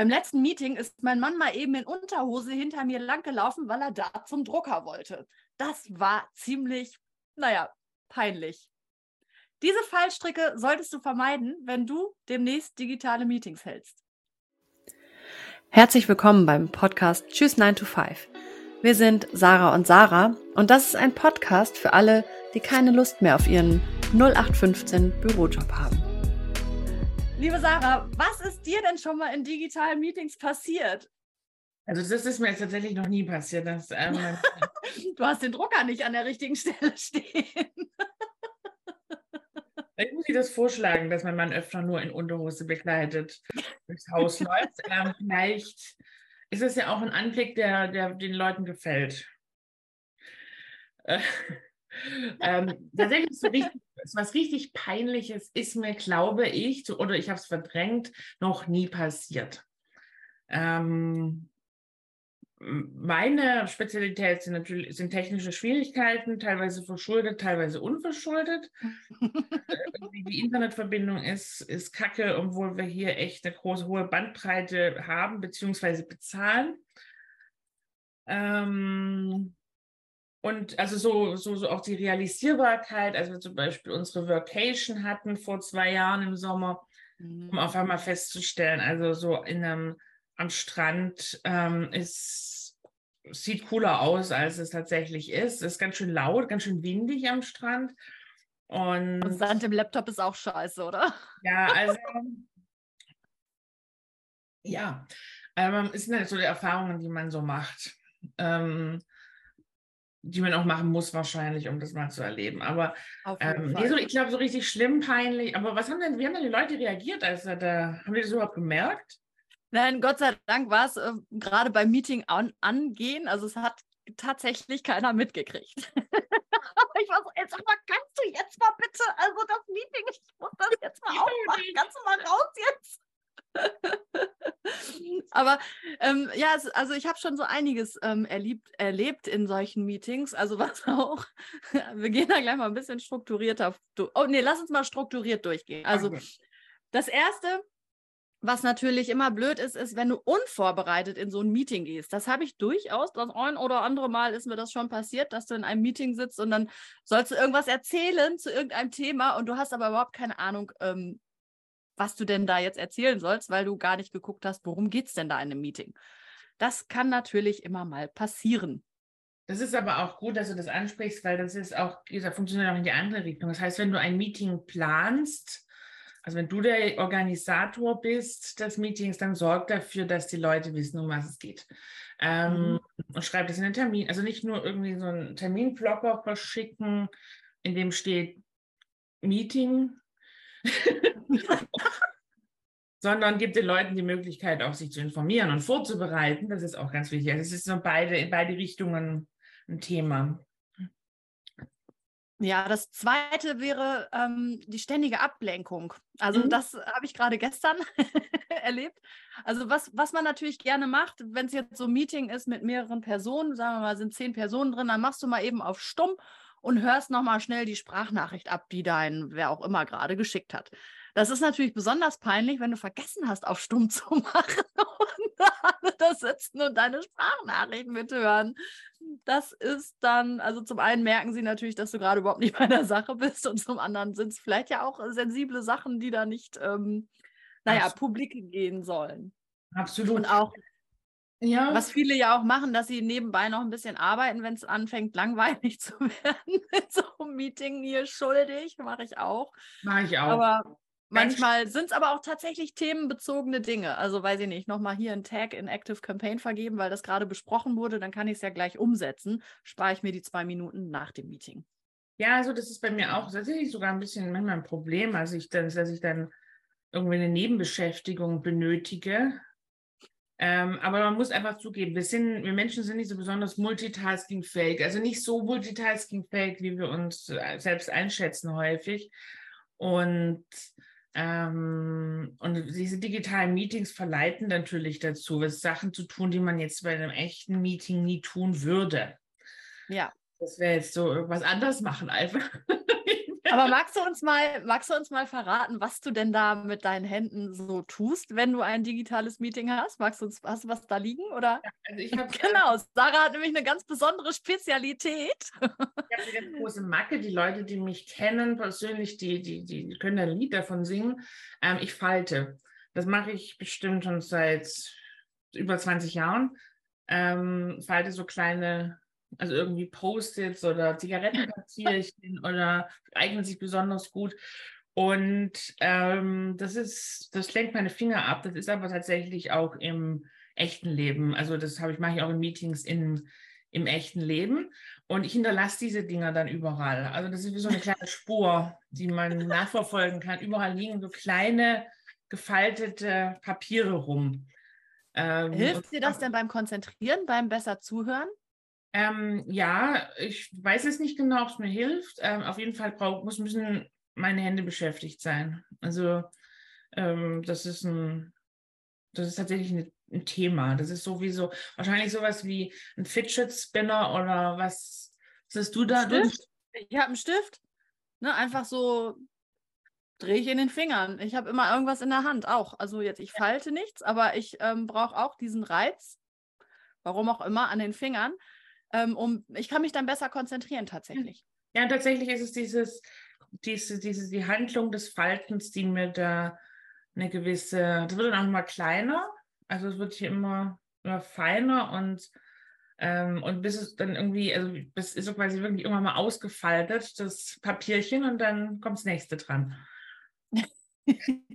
Beim letzten Meeting ist mein Mann mal eben in Unterhose hinter mir langgelaufen, weil er da zum Drucker wollte. Das war ziemlich, naja, peinlich. Diese Fallstricke solltest du vermeiden, wenn du demnächst digitale Meetings hältst. Herzlich willkommen beim Podcast Tschüss 9 to 5. Wir sind Sarah und Sarah und das ist ein Podcast für alle, die keine Lust mehr auf ihren 0815 Bürojob haben. Liebe Sarah, was ist dir denn schon mal in digitalen Meetings passiert? Also das ist mir jetzt tatsächlich noch nie passiert. Dass, ähm, du hast den Drucker nicht an der richtigen Stelle stehen. Ich muss dir das vorschlagen, dass mein Mann öfter nur in Unterhose bekleidet durchs Haus läuft. Ähm, vielleicht ist es ja auch ein Anblick, der, der den Leuten gefällt. Äh, ähm, tatsächlich ist so richtig, was richtig Peinliches ist mir, glaube ich, oder ich habe es verdrängt, noch nie passiert. Ähm, meine Spezialität sind natürlich sind technische Schwierigkeiten, teilweise verschuldet, teilweise unverschuldet. Äh, die Internetverbindung ist, ist kacke, obwohl wir hier echt eine große, hohe Bandbreite haben, beziehungsweise bezahlen. Ähm, und also so, so, so auch die Realisierbarkeit, als wir zum Beispiel unsere Workation hatten vor zwei Jahren im Sommer, mhm. um auf einmal festzustellen, also so in einem am Strand ähm, ist, sieht cooler aus, als es tatsächlich ist. Es ist ganz schön laut, ganz schön windig am Strand. Und, Und Sand im Laptop ist auch scheiße, oder? Ja, also ja, ähm, es sind halt so die Erfahrungen, die man so macht. Ähm, die man auch machen muss wahrscheinlich, um das mal zu erleben. Aber ähm, nee, so, ich glaube, so richtig schlimm, peinlich. Aber was haben denn, wie haben denn die Leute reagiert, als er da, haben die das überhaupt gemerkt? Nein, Gott sei Dank war es äh, gerade beim Meeting an, angehen. Also es hat tatsächlich keiner mitgekriegt. ich war so, jetzt sag mal, kannst du jetzt mal bitte, also das Meeting, ich muss das jetzt mal aufmachen, kannst du mal raus jetzt? Aber ähm, ja, es, also ich habe schon so einiges ähm, erlebt, erlebt in solchen Meetings. Also was auch, wir gehen da gleich mal ein bisschen strukturierter. Oh nee, lass uns mal strukturiert durchgehen. Also das Erste, was natürlich immer blöd ist, ist, wenn du unvorbereitet in so ein Meeting gehst. Das habe ich durchaus. Das ein oder andere Mal ist mir das schon passiert, dass du in einem Meeting sitzt und dann sollst du irgendwas erzählen zu irgendeinem Thema und du hast aber überhaupt keine Ahnung, ähm, was du denn da jetzt erzählen sollst, weil du gar nicht geguckt hast, worum geht es denn da in einem Meeting. Das kann natürlich immer mal passieren. Das ist aber auch gut, dass du das ansprichst, weil das ist auch, das funktioniert auch in die andere Richtung. Das heißt, wenn du ein Meeting planst, also wenn du der Organisator bist des Meetings, dann sorg dafür, dass die Leute wissen, um was es geht. Ähm, mhm. Und schreib das in den Termin. Also nicht nur irgendwie so einen Terminblocker verschicken, in dem steht Meeting, sondern gibt den Leuten die Möglichkeit, auch sich zu informieren und vorzubereiten. Das ist auch ganz wichtig. Also es ist so beide, in beide Richtungen ein Thema. Ja, das zweite wäre ähm, die ständige Ablenkung. Also mhm. das habe ich gerade gestern erlebt. Also was, was man natürlich gerne macht, wenn es jetzt so ein Meeting ist mit mehreren Personen, sagen wir mal, sind zehn Personen drin, dann machst du mal eben auf Stumm und hörst nochmal schnell die Sprachnachricht ab, die dein, wer auch immer gerade geschickt hat. Das ist natürlich besonders peinlich, wenn du vergessen hast, auf Stumm zu machen und alle da sitzen und deine Sprachnachrichten mithören. Das ist dann, also zum einen merken sie natürlich, dass du gerade überhaupt nicht bei der Sache bist und zum anderen sind es vielleicht ja auch sensible Sachen, die da nicht, ähm, naja, publik gehen sollen. Absolut. Und auch ja. Was viele ja auch machen, dass sie nebenbei noch ein bisschen arbeiten, wenn es anfängt, langweilig zu werden. Mit so einem Meeting hier schuldig, mache ich auch. Mache ich auch. Aber manchmal sind es aber auch tatsächlich themenbezogene Dinge. Also weiß ich nicht, nochmal hier einen Tag in Active Campaign vergeben, weil das gerade besprochen wurde, dann kann ich es ja gleich umsetzen. Spare ich mir die zwei Minuten nach dem Meeting. Ja, also das ist bei mir auch tatsächlich sogar ein bisschen manchmal ein Problem, also ich dann, dass ich dann irgendwie eine Nebenbeschäftigung benötige ähm, aber man muss einfach zugeben, wir, sind, wir Menschen sind nicht so besonders multitaskingfähig, also nicht so multitaskingfähig, wie wir uns äh, selbst einschätzen häufig. Und, ähm, und diese digitalen Meetings verleiten natürlich dazu, Sachen zu tun, die man jetzt bei einem echten Meeting nie tun würde. Ja. Das wäre jetzt so irgendwas anders machen einfach. Aber magst du uns mal, magst du uns mal verraten, was du denn da mit deinen Händen so tust, wenn du ein digitales Meeting hast? Magst du uns, hast du was da liegen? Oder? Ja, also ich hab, genau, Sarah hat nämlich eine ganz besondere Spezialität. Ich habe eine große Macke. Die Leute, die mich kennen persönlich, die, die, die können ein Lied davon singen. Ähm, ich falte. Das mache ich bestimmt schon seit über 20 Jahren. Ähm, falte so kleine also irgendwie Post-its oder Zigarettenpapierchen oder eignen sich besonders gut. Und ähm, das ist, das lenkt meine Finger ab. Das ist aber tatsächlich auch im echten Leben. Also das habe ich, mache ich auch in Meetings in, im echten Leben. Und ich hinterlasse diese Dinger dann überall. Also das ist wie so eine kleine Spur, die man nachverfolgen kann. Überall liegen so kleine gefaltete Papiere rum. Ähm, Hilft dir das denn beim Konzentrieren, beim besser zuhören? Ähm, ja, ich weiß es nicht genau, ob es mir hilft. Ähm, auf jeden Fall brauch, muss, müssen meine Hände beschäftigt sein. Also ähm, das ist ein, das ist tatsächlich ein, ein, Thema. Das ist sowieso wahrscheinlich sowas wie ein Fidget Spinner oder was, was hast du da? Stift? Ich habe einen Stift. Ne, einfach so drehe ich in den Fingern. Ich habe immer irgendwas in der Hand auch. Also jetzt, ich falte nichts, aber ich ähm, brauche auch diesen Reiz, warum auch immer, an den Fingern ähm, um, ich kann mich dann besser konzentrieren tatsächlich. Ja, tatsächlich ist es dieses, diese, diese, die Handlung des Faltens, die mir da eine gewisse, das wird dann auch mal kleiner, also es wird hier immer, immer feiner und ähm, und bis es dann irgendwie, also bis ist so quasi wirklich irgendwann mal ausgefaltet, das Papierchen, und dann kommt das nächste dran.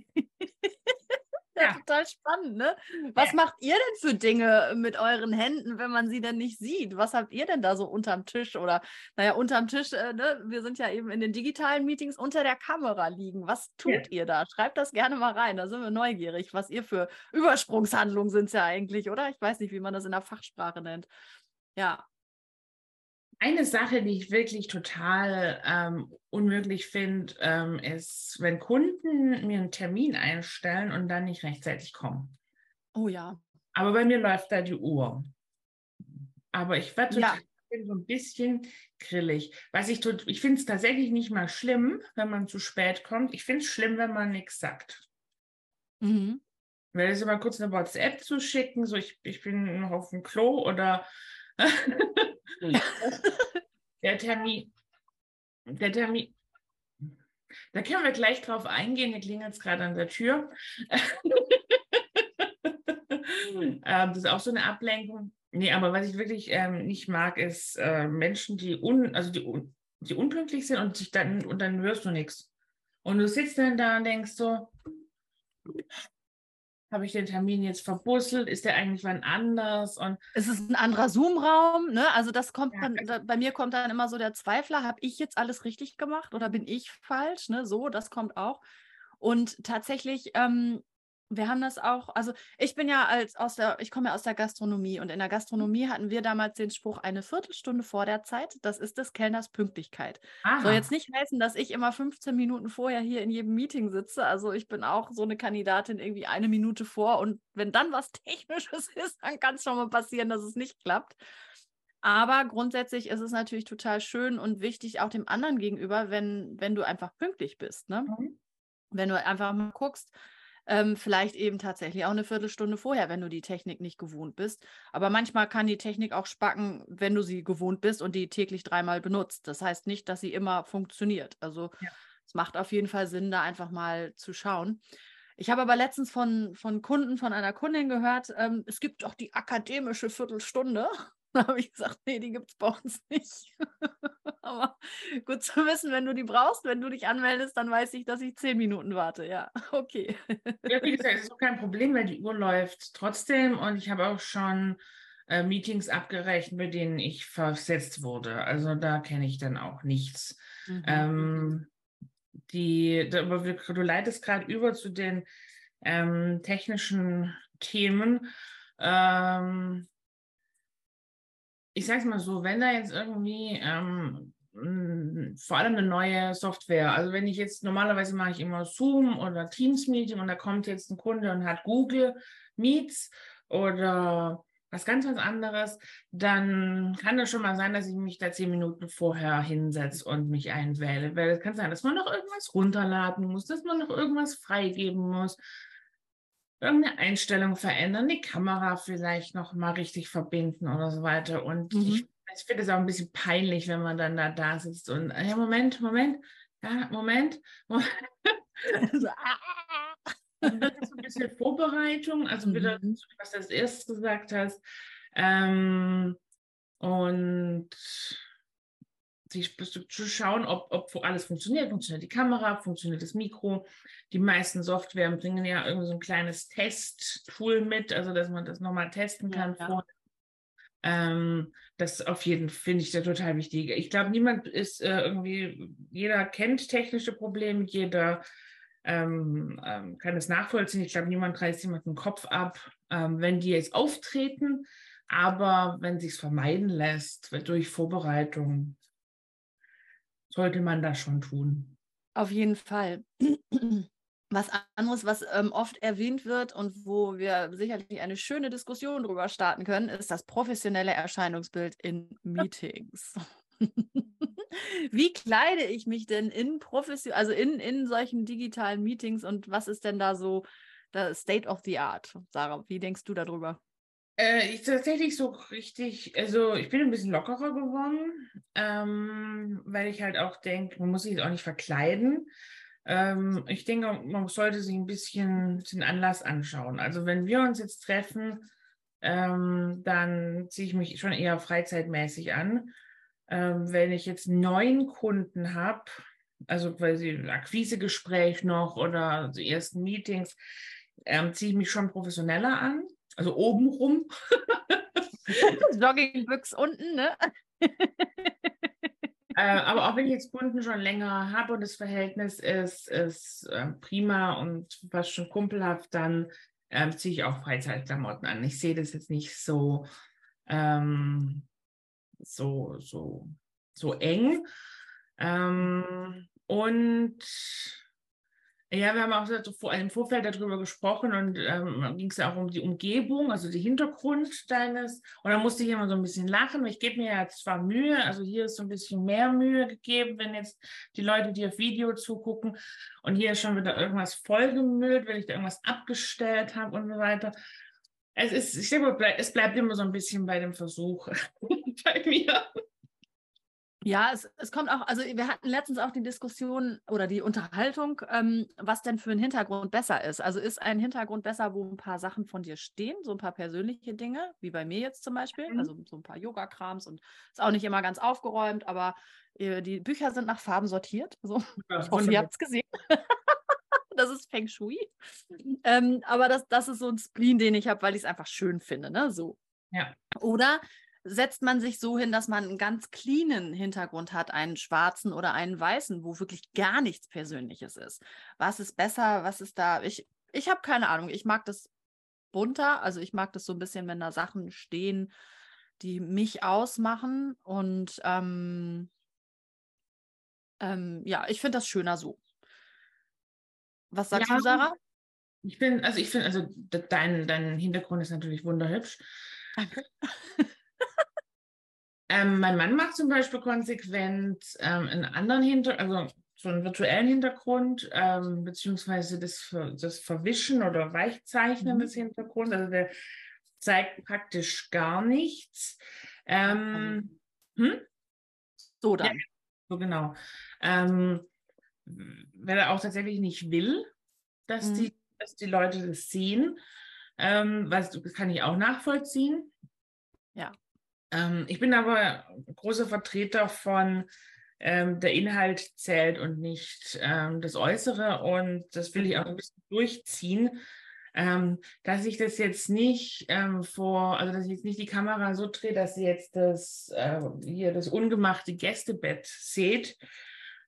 total spannend, ne? Was macht ihr denn für Dinge mit euren Händen, wenn man sie denn nicht sieht? Was habt ihr denn da so unterm Tisch oder, naja, unterm Tisch, äh, ne? Wir sind ja eben in den digitalen Meetings unter der Kamera liegen. Was tut ihr da? Schreibt das gerne mal rein, da sind wir neugierig, was ihr für Übersprungshandlungen sind es ja eigentlich, oder? Ich weiß nicht, wie man das in der Fachsprache nennt. Ja. Eine Sache, die ich wirklich total ähm, unmöglich finde, ähm, ist, wenn Kunden mir einen Termin einstellen und dann nicht rechtzeitig kommen. Oh ja. Aber bei mir läuft da die Uhr. Aber ich werde ja. so ein bisschen grillig. Was ich tut, ich finde es tatsächlich nicht mal schlimm, wenn man zu spät kommt. Ich finde es schlimm, wenn man nichts sagt. Mhm. Weil es immer kurz eine WhatsApp zu schicken, so ich, ich bin noch auf dem Klo oder der Termin, der Termin, da können wir gleich drauf eingehen. Hier klingelt es gerade an der Tür. ähm, das ist auch so eine Ablenkung. Nee, aber was ich wirklich ähm, nicht mag, ist äh, Menschen, die, un, also die, un, die unpünktlich sind und, sich dann, und dann hörst du nichts. Und du sitzt dann da und denkst so, habe ich den Termin jetzt verbusselt? Ist der eigentlich wann anders? Und es ist ein anderer Zoom-Raum, ne? Also das kommt ja, dann, da, bei mir kommt dann immer so der Zweifler, habe ich jetzt alles richtig gemacht oder bin ich falsch? Ne? So, das kommt auch. Und tatsächlich ähm, wir haben das auch, also ich bin ja als aus der, ich komme ja aus der Gastronomie und in der Gastronomie hatten wir damals den Spruch, eine Viertelstunde vor der Zeit, das ist des Kellners Pünktlichkeit. Aha. Soll jetzt nicht heißen, dass ich immer 15 Minuten vorher hier in jedem Meeting sitze. Also ich bin auch so eine Kandidatin irgendwie eine Minute vor und wenn dann was Technisches ist, dann kann es schon mal passieren, dass es nicht klappt. Aber grundsätzlich ist es natürlich total schön und wichtig auch dem anderen gegenüber, wenn, wenn du einfach pünktlich bist. Ne? Mhm. Wenn du einfach mal guckst, ähm, vielleicht eben tatsächlich auch eine Viertelstunde vorher, wenn du die Technik nicht gewohnt bist. Aber manchmal kann die Technik auch spacken, wenn du sie gewohnt bist und die täglich dreimal benutzt. Das heißt nicht, dass sie immer funktioniert. Also ja. es macht auf jeden Fall Sinn, da einfach mal zu schauen. Ich habe aber letztens von, von Kunden, von einer Kundin gehört, ähm, es gibt doch die akademische Viertelstunde. Da habe ich gesagt, nee, die gibt es bei uns nicht. Aber gut zu wissen, wenn du die brauchst, wenn du dich anmeldest, dann weiß ich, dass ich zehn Minuten warte. Ja, okay. Ja, wie gesagt, es ist auch kein Problem, weil die Uhr läuft trotzdem und ich habe auch schon äh, Meetings abgerechnet, bei denen ich versetzt wurde. Also da kenne ich dann auch nichts. Mhm. Ähm, die, du leitest gerade über zu den ähm, technischen Themen. Ähm, ich sage es mal so, wenn da jetzt irgendwie ähm, vor allem eine neue Software, also wenn ich jetzt normalerweise mache ich immer Zoom oder Teams Meeting und da kommt jetzt ein Kunde und hat Google Meets oder was ganz was anderes, dann kann es schon mal sein, dass ich mich da zehn Minuten vorher hinsetze und mich einwähle. Weil es kann sein, dass man noch irgendwas runterladen muss, dass man noch irgendwas freigeben muss, irgendeine Einstellung verändern, die Kamera vielleicht noch mal richtig verbinden oder so weiter. Und mhm. ich, ich finde es auch ein bisschen peinlich, wenn man dann da, da sitzt und, ja, Moment, Moment, ja, Moment. Moment. Also, ah, das ist ein bisschen Vorbereitung, also wieder, mhm. was du als erstes gesagt hast. Ähm, und sich zu schauen, ob, ob alles funktioniert. Funktioniert die Kamera, funktioniert das Mikro. Die meisten Software bringen ja irgendwie so ein kleines Test-Tool mit, also dass man das nochmal testen kann. Ja, ja. Ähm, das auf jeden Fall finde ich da total wichtig. Ich glaube, niemand ist äh, irgendwie, jeder kennt technische Probleme, jeder ähm, ähm, kann es nachvollziehen. Ich glaube, niemand reißt jemanden den Kopf ab, ähm, wenn die jetzt auftreten. Aber wenn sich es vermeiden lässt durch Vorbereitung, sollte man das schon tun. Auf jeden Fall. Was anderes, was ähm, oft erwähnt wird und wo wir sicherlich eine schöne Diskussion darüber starten können, ist das professionelle Erscheinungsbild in Meetings. Wie kleide ich mich denn in profession also in, in solchen digitalen Meetings und was ist denn da so das State of the Art? Sarah, wie denkst du darüber? Äh, ich tatsächlich so richtig, also ich bin ein bisschen lockerer geworden, ähm, weil ich halt auch denke, man muss sich jetzt auch nicht verkleiden. Ähm, ich denke, man sollte sich ein bisschen den Anlass anschauen. Also wenn wir uns jetzt treffen, ähm, dann ziehe ich mich schon eher freizeitmäßig an ähm, wenn ich jetzt neun Kunden habe, also quasi ein Akquisegespräch noch oder die ersten Meetings, ähm, ziehe ich mich schon professioneller an, also obenrum. Joggingbüchs unten, ne? äh, aber auch wenn ich jetzt Kunden schon länger habe und das Verhältnis ist, ist äh, prima und fast schon kumpelhaft, dann äh, ziehe ich auch Freizeitklamotten an. Ich sehe das jetzt nicht so ähm, so, so, so eng. Ähm, und ja, wir haben auch im Vorfeld darüber gesprochen und ähm, ging es ja auch um die Umgebung, also den Hintergrund deines. Und da musste ich immer so ein bisschen lachen, ich gebe mir ja zwar Mühe, also hier ist so ein bisschen mehr Mühe gegeben, wenn jetzt die Leute, die auf Video zugucken und hier ist schon wieder irgendwas vollgemüllt, weil ich da irgendwas abgestellt habe und so weiter. Es ist, ich denke, es bleibt immer so ein bisschen bei dem Versuch bei mir. Ja, es, es kommt auch, also wir hatten letztens auch die Diskussion oder die Unterhaltung, ähm, was denn für ein Hintergrund besser ist. Also ist ein Hintergrund besser, wo ein paar Sachen von dir stehen, so ein paar persönliche Dinge, wie bei mir jetzt zum Beispiel, mhm. also so ein paar Yoga-Krams und ist auch nicht immer ganz aufgeräumt, aber äh, die Bücher sind nach Farben sortiert. So. Ja, ich hoffe, ihr habt es gesehen. das ist Feng Shui. Ähm, aber das, das ist so ein Spleen, den ich habe, weil ich es einfach schön finde. Ne? So. Ja. Oder setzt man sich so hin, dass man einen ganz cleanen Hintergrund hat, einen schwarzen oder einen weißen, wo wirklich gar nichts Persönliches ist. Was ist besser? Was ist da? Ich, ich habe keine Ahnung. Ich mag das bunter. Also ich mag das so ein bisschen, wenn da Sachen stehen, die mich ausmachen. Und ähm, ähm, ja, ich finde das schöner so. Was sagst ja, du, Sarah? Ich bin, also ich finde, also dein, dein Hintergrund ist natürlich wunderhübsch. Danke. Ähm, mein Mann macht zum Beispiel konsequent ähm, einen anderen Hintergrund, also so einen virtuellen Hintergrund, ähm, beziehungsweise das, das Verwischen oder Weichzeichnen mhm. des Hintergrunds. Also der zeigt praktisch gar nichts. Ähm, hm? So dann. Ja, so genau. Ähm, weil er auch tatsächlich nicht will, dass, mhm. die, dass die Leute das sehen. Ähm, was, das kann ich auch nachvollziehen. Ja. Ähm, ich bin aber großer Vertreter von ähm, der Inhalt zählt und nicht ähm, das Äußere. Und das will ich auch ein bisschen durchziehen. Ähm, dass ich das jetzt nicht ähm, vor, also dass ich jetzt nicht die Kamera so drehe, dass sie jetzt das äh, hier das ungemachte Gästebett seht,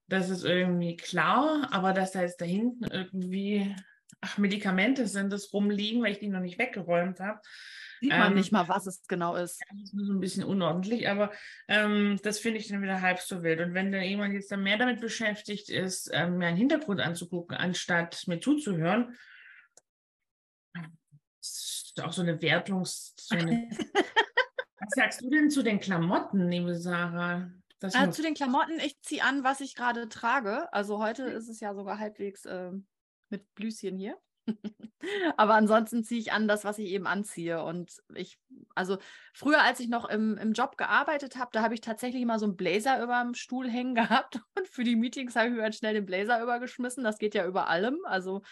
das ist irgendwie klar, aber dass da jetzt da hinten irgendwie ach, Medikamente sind, das rumliegen, weil ich die noch nicht weggeräumt habe. Sieht man ähm, nicht mal, was es genau ist. Das ist nur so ein bisschen unordentlich, aber ähm, das finde ich dann wieder halb so wild. Und wenn da jemand jetzt dann mehr damit beschäftigt ist, ähm, mir einen Hintergrund anzugucken, anstatt mir zuzuhören, auch so eine Wertungs... So eine was sagst du denn zu den Klamotten, liebe Sarah? Äh, zu den Klamotten, ich ziehe an, was ich gerade trage. Also heute mhm. ist es ja sogar halbwegs äh, mit Blüschen hier. Aber ansonsten ziehe ich an das, was ich eben anziehe. Und ich, also früher, als ich noch im, im Job gearbeitet habe, da habe ich tatsächlich mal so einen Blazer über dem Stuhl hängen gehabt. Und für die Meetings habe ich mir schnell den Blazer übergeschmissen. Das geht ja über allem. Also,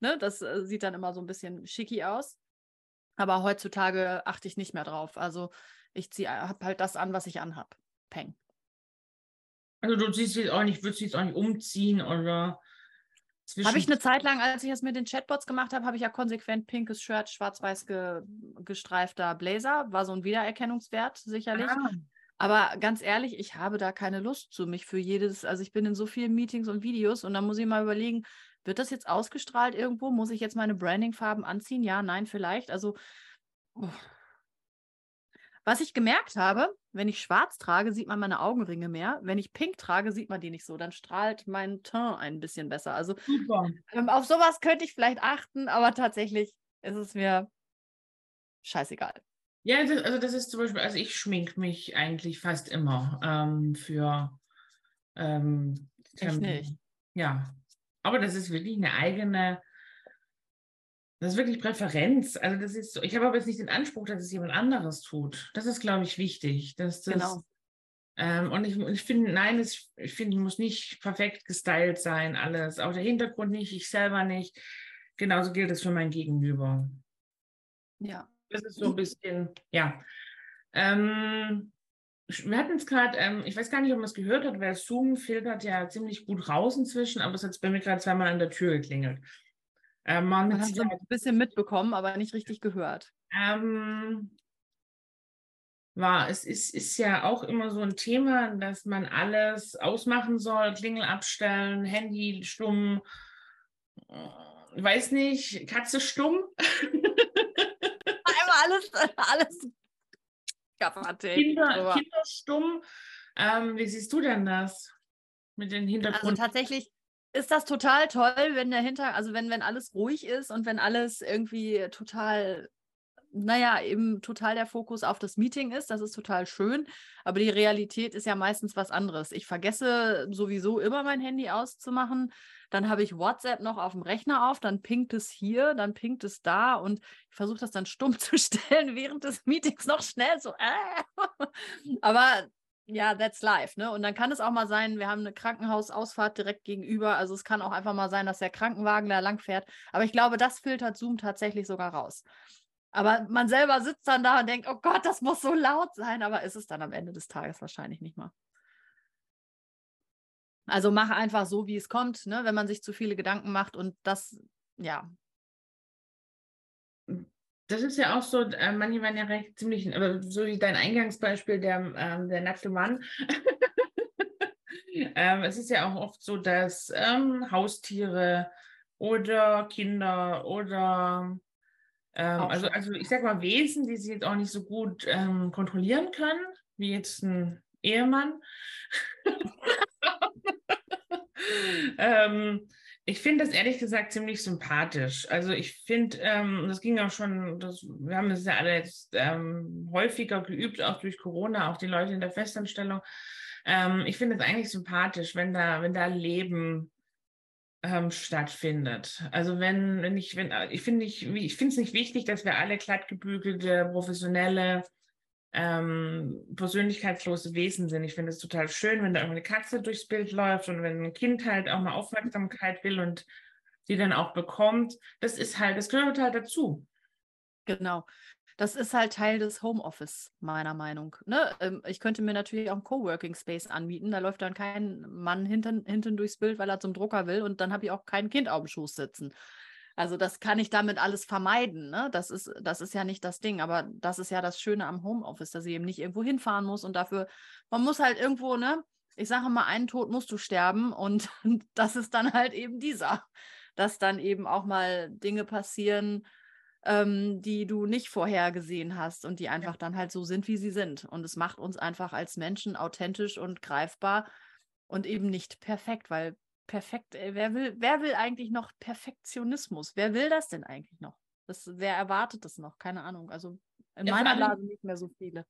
ne, das äh, sieht dann immer so ein bisschen schicki aus. Aber heutzutage achte ich nicht mehr drauf. Also ich habe halt das an, was ich anhab. Peng. Also du siehst jetzt auch nicht, würdest jetzt auch nicht umziehen oder habe ich eine Zeit lang, als ich das mit den Chatbots gemacht habe, habe ich ja konsequent pinkes Shirt, schwarz-weiß ge gestreifter Blazer. War so ein Wiedererkennungswert, sicherlich. Ah. Aber ganz ehrlich, ich habe da keine Lust zu mich für jedes. Also ich bin in so vielen Meetings und Videos und dann muss ich mal überlegen, wird das jetzt ausgestrahlt irgendwo? Muss ich jetzt meine Branding-Farben anziehen? Ja, nein, vielleicht. Also. Oh. Was ich gemerkt habe, wenn ich schwarz trage, sieht man meine Augenringe mehr. Wenn ich pink trage, sieht man die nicht so. Dann strahlt mein Teint ein bisschen besser. Also ähm, auf sowas könnte ich vielleicht achten, aber tatsächlich ist es mir scheißegal. Ja, das, also das ist zum Beispiel, also ich schmink mich eigentlich fast immer ähm, für ähm, ich nicht. Ja, aber das ist wirklich eine eigene das ist wirklich Präferenz. Also das ist so, ich habe aber jetzt nicht den Anspruch, dass es jemand anderes tut. Das ist, glaube ich, wichtig. Dass das, genau. Ähm, und ich, ich finde, nein, es, ich finde, muss nicht perfekt gestylt sein, alles. Auch der Hintergrund nicht, ich selber nicht. Genauso gilt es für mein Gegenüber. Ja. Das ist so ein bisschen, ja. Ähm, wir hatten es gerade, ähm, ich weiß gar nicht, ob man es gehört hat, weil Zoom filtert ja ziemlich gut raus inzwischen, aber es hat bei mir gerade zweimal an der Tür geklingelt. Äh, man hat so ein bisschen mitbekommen, aber nicht richtig gehört. Ähm, war, es ist, ist ja auch immer so ein Thema, dass man alles ausmachen soll, Klingel abstellen, Handy stumm, äh, weiß nicht, Katze stumm. Einmal alles, alles Kinder, Kinder stumm. Ähm, wie siehst du denn das mit den Hintergründen? Also tatsächlich, ist das total toll, wenn dahinter, also wenn, wenn alles ruhig ist und wenn alles irgendwie total, naja, eben total der Fokus auf das Meeting ist, das ist total schön. Aber die Realität ist ja meistens was anderes. Ich vergesse sowieso immer mein Handy auszumachen. Dann habe ich WhatsApp noch auf dem Rechner auf, dann pinkt es hier, dann pinkt es da und ich versuche das dann stumm zu stellen während des Meetings noch schnell so. Äh. Aber ja, that's life, ne? Und dann kann es auch mal sein, wir haben eine Krankenhausausfahrt direkt gegenüber. Also es kann auch einfach mal sein, dass der Krankenwagen da lang fährt. Aber ich glaube, das filtert Zoom tatsächlich sogar raus. Aber man selber sitzt dann da und denkt, oh Gott, das muss so laut sein, aber ist es dann am Ende des Tages wahrscheinlich nicht mal. Also mache einfach so, wie es kommt, ne? wenn man sich zu viele Gedanken macht und das, ja, das ist ja auch so, äh, manche waren ja recht ziemlich, aber so wie dein Eingangsbeispiel, der, ähm, der nackte Mann. ähm, es ist ja auch oft so, dass ähm, Haustiere oder Kinder oder ähm, also, also ich sag mal Wesen, die sie jetzt auch nicht so gut ähm, kontrollieren können, wie jetzt ein Ehemann. ähm, ich finde das ehrlich gesagt ziemlich sympathisch. Also ich finde, ähm, das ging auch schon, das, wir haben das ja alle jetzt ähm, häufiger geübt, auch durch Corona, auch die Leute in der Festanstellung. Ähm, ich finde es eigentlich sympathisch, wenn da, wenn da Leben ähm, stattfindet. Also wenn, wenn ich, wenn, ich finde ich, ich finde es nicht wichtig, dass wir alle glattgebügelte, professionelle ähm, persönlichkeitslose Wesen sind. Ich finde es total schön, wenn da irgendeine Katze durchs Bild läuft und wenn ein Kind halt auch mal Aufmerksamkeit will und die dann auch bekommt. Das ist halt, das gehört halt dazu. Genau. Das ist halt Teil des Homeoffice, meiner Meinung. Ne? Ähm, ich könnte mir natürlich auch einen Coworking Space anbieten. Da läuft dann kein Mann hinten, hinten durchs Bild, weil er zum Drucker will und dann habe ich auch kein Kind auf dem Schoß sitzen. Also das kann ich damit alles vermeiden. Ne? Das, ist, das ist ja nicht das Ding, aber das ist ja das Schöne am Homeoffice, dass ich eben nicht irgendwo hinfahren muss und dafür, man muss halt irgendwo, ne, ich sage mal, einen Tod musst du sterben und das ist dann halt eben dieser, dass dann eben auch mal Dinge passieren, ähm, die du nicht vorher gesehen hast und die einfach dann halt so sind, wie sie sind. Und es macht uns einfach als Menschen authentisch und greifbar und eben nicht perfekt, weil perfekt, ey, wer will, wer will eigentlich noch Perfektionismus? Wer will das denn eigentlich noch? Das, wer erwartet das noch? Keine Ahnung. Also in ja, meiner Blase nicht mehr so viele.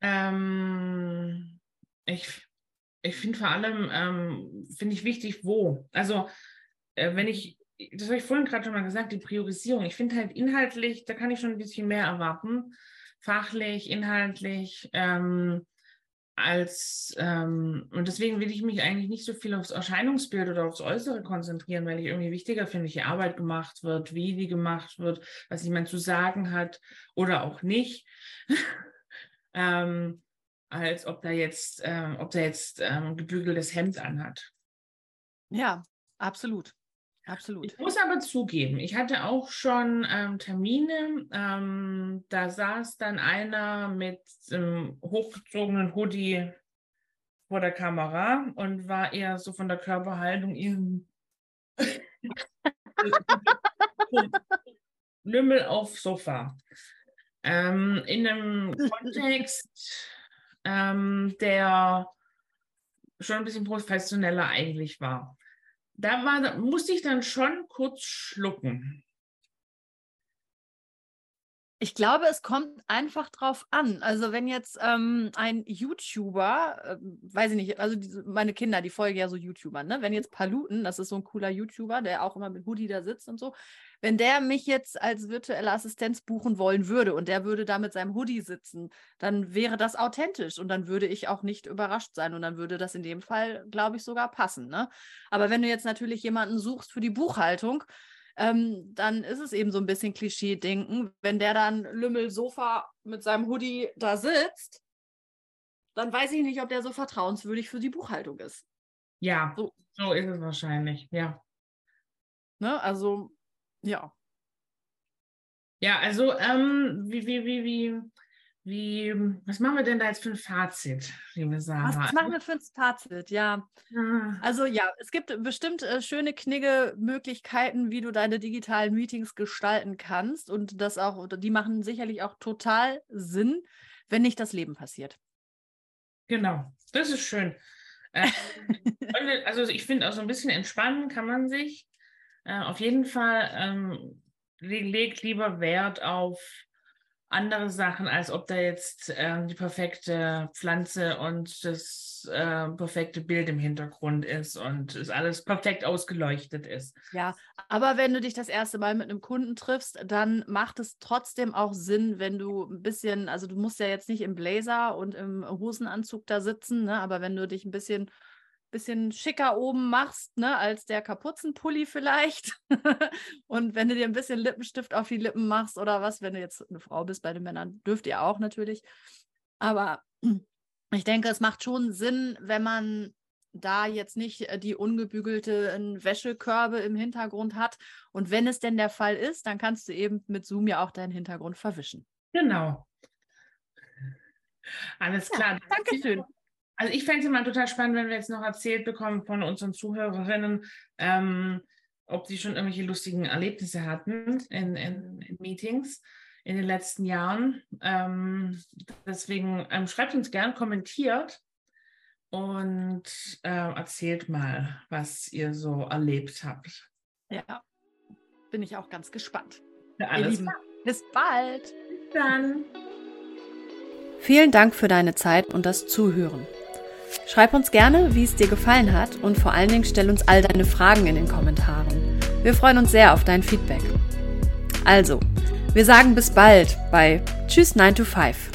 Ähm, ich ich finde vor allem, ähm, finde ich wichtig, wo. Also äh, wenn ich, das habe ich vorhin gerade schon mal gesagt, die Priorisierung. Ich finde halt inhaltlich, da kann ich schon ein bisschen mehr erwarten. Fachlich, inhaltlich. Ähm, als ähm, und deswegen will ich mich eigentlich nicht so viel aufs Erscheinungsbild oder aufs Äußere konzentrieren, weil ich irgendwie wichtiger finde, welche Arbeit gemacht wird, wie die gemacht wird, was jemand zu sagen hat oder auch nicht, ähm, als ob da jetzt, ähm, ob der jetzt ähm, gebügeltes Hemd anhat. Ja, absolut. Absolut. Ich muss aber zugeben, ich hatte auch schon ähm, Termine, ähm, da saß dann einer mit einem hochgezogenen Hoodie vor der Kamera und war eher so von der Körperhaltung in Lümmel auf Sofa. Ähm, in einem Kontext, ähm, der schon ein bisschen professioneller eigentlich war da, war, musste ich dann schon kurz schlucken. Ich glaube, es kommt einfach drauf an. Also wenn jetzt ähm, ein YouTuber, äh, weiß ich nicht, also die, meine Kinder, die folgen ja so YouTubern, ne? Wenn jetzt Paluten, das ist so ein cooler YouTuber, der auch immer mit Hoodie da sitzt und so, wenn der mich jetzt als virtuelle Assistenz buchen wollen würde und der würde da mit seinem Hoodie sitzen, dann wäre das authentisch und dann würde ich auch nicht überrascht sein und dann würde das in dem Fall, glaube ich, sogar passen. Ne? Aber wenn du jetzt natürlich jemanden suchst für die Buchhaltung, ähm, dann ist es eben so ein bisschen Klischee-Denken. Wenn der dann Lümmel-Sofa mit seinem Hoodie da sitzt, dann weiß ich nicht, ob der so vertrauenswürdig für die Buchhaltung ist. Ja, so, so ist es wahrscheinlich, ja. Ne, also, ja. Ja, also, ähm, wie, wie, wie, wie, wie, was machen wir denn da jetzt für ein Fazit, liebe Sarah? Was machen wir für ein Fazit? Ja. Ah. Also ja, es gibt bestimmt äh, schöne, knigge Möglichkeiten, wie du deine digitalen Meetings gestalten kannst. Und das auch, die machen sicherlich auch total Sinn, wenn nicht das Leben passiert. Genau, das ist schön. Äh, also ich finde auch so ein bisschen entspannen kann man sich. Äh, auf jeden Fall ähm, legt lieber Wert auf andere Sachen, als ob da jetzt äh, die perfekte Pflanze und das äh, perfekte Bild im Hintergrund ist und es alles perfekt ausgeleuchtet ist. Ja, aber wenn du dich das erste Mal mit einem Kunden triffst, dann macht es trotzdem auch Sinn, wenn du ein bisschen, also du musst ja jetzt nicht im Blazer und im Hosenanzug da sitzen, ne, aber wenn du dich ein bisschen bisschen schicker oben machst, ne, als der Kapuzenpulli vielleicht. und wenn du dir ein bisschen Lippenstift auf die Lippen machst oder was, wenn du jetzt eine Frau bist, bei den Männern dürft ihr auch natürlich. Aber ich denke, es macht schon Sinn, wenn man da jetzt nicht äh, die ungebügelten Wäschekörbe im Hintergrund hat. Und wenn es denn der Fall ist, dann kannst du eben mit Zoom ja auch deinen Hintergrund verwischen. Genau. Alles klar. Ja, Dankeschön. Also ich fände es mal total spannend, wenn wir jetzt noch erzählt bekommen von unseren Zuhörerinnen, ähm, ob sie schon irgendwelche lustigen Erlebnisse hatten in, in, in Meetings in den letzten Jahren. Ähm, deswegen ähm, schreibt uns gern, kommentiert und äh, erzählt mal, was ihr so erlebt habt. Ja, bin ich auch ganz gespannt. Ja, alles Lieben, bis bald. Bis dann. Vielen Dank für deine Zeit und das Zuhören. Schreib uns gerne, wie es dir gefallen hat und vor allen Dingen stell uns all deine Fragen in den Kommentaren. Wir freuen uns sehr auf dein Feedback. Also, wir sagen bis bald bei Tschüss 9 to 5.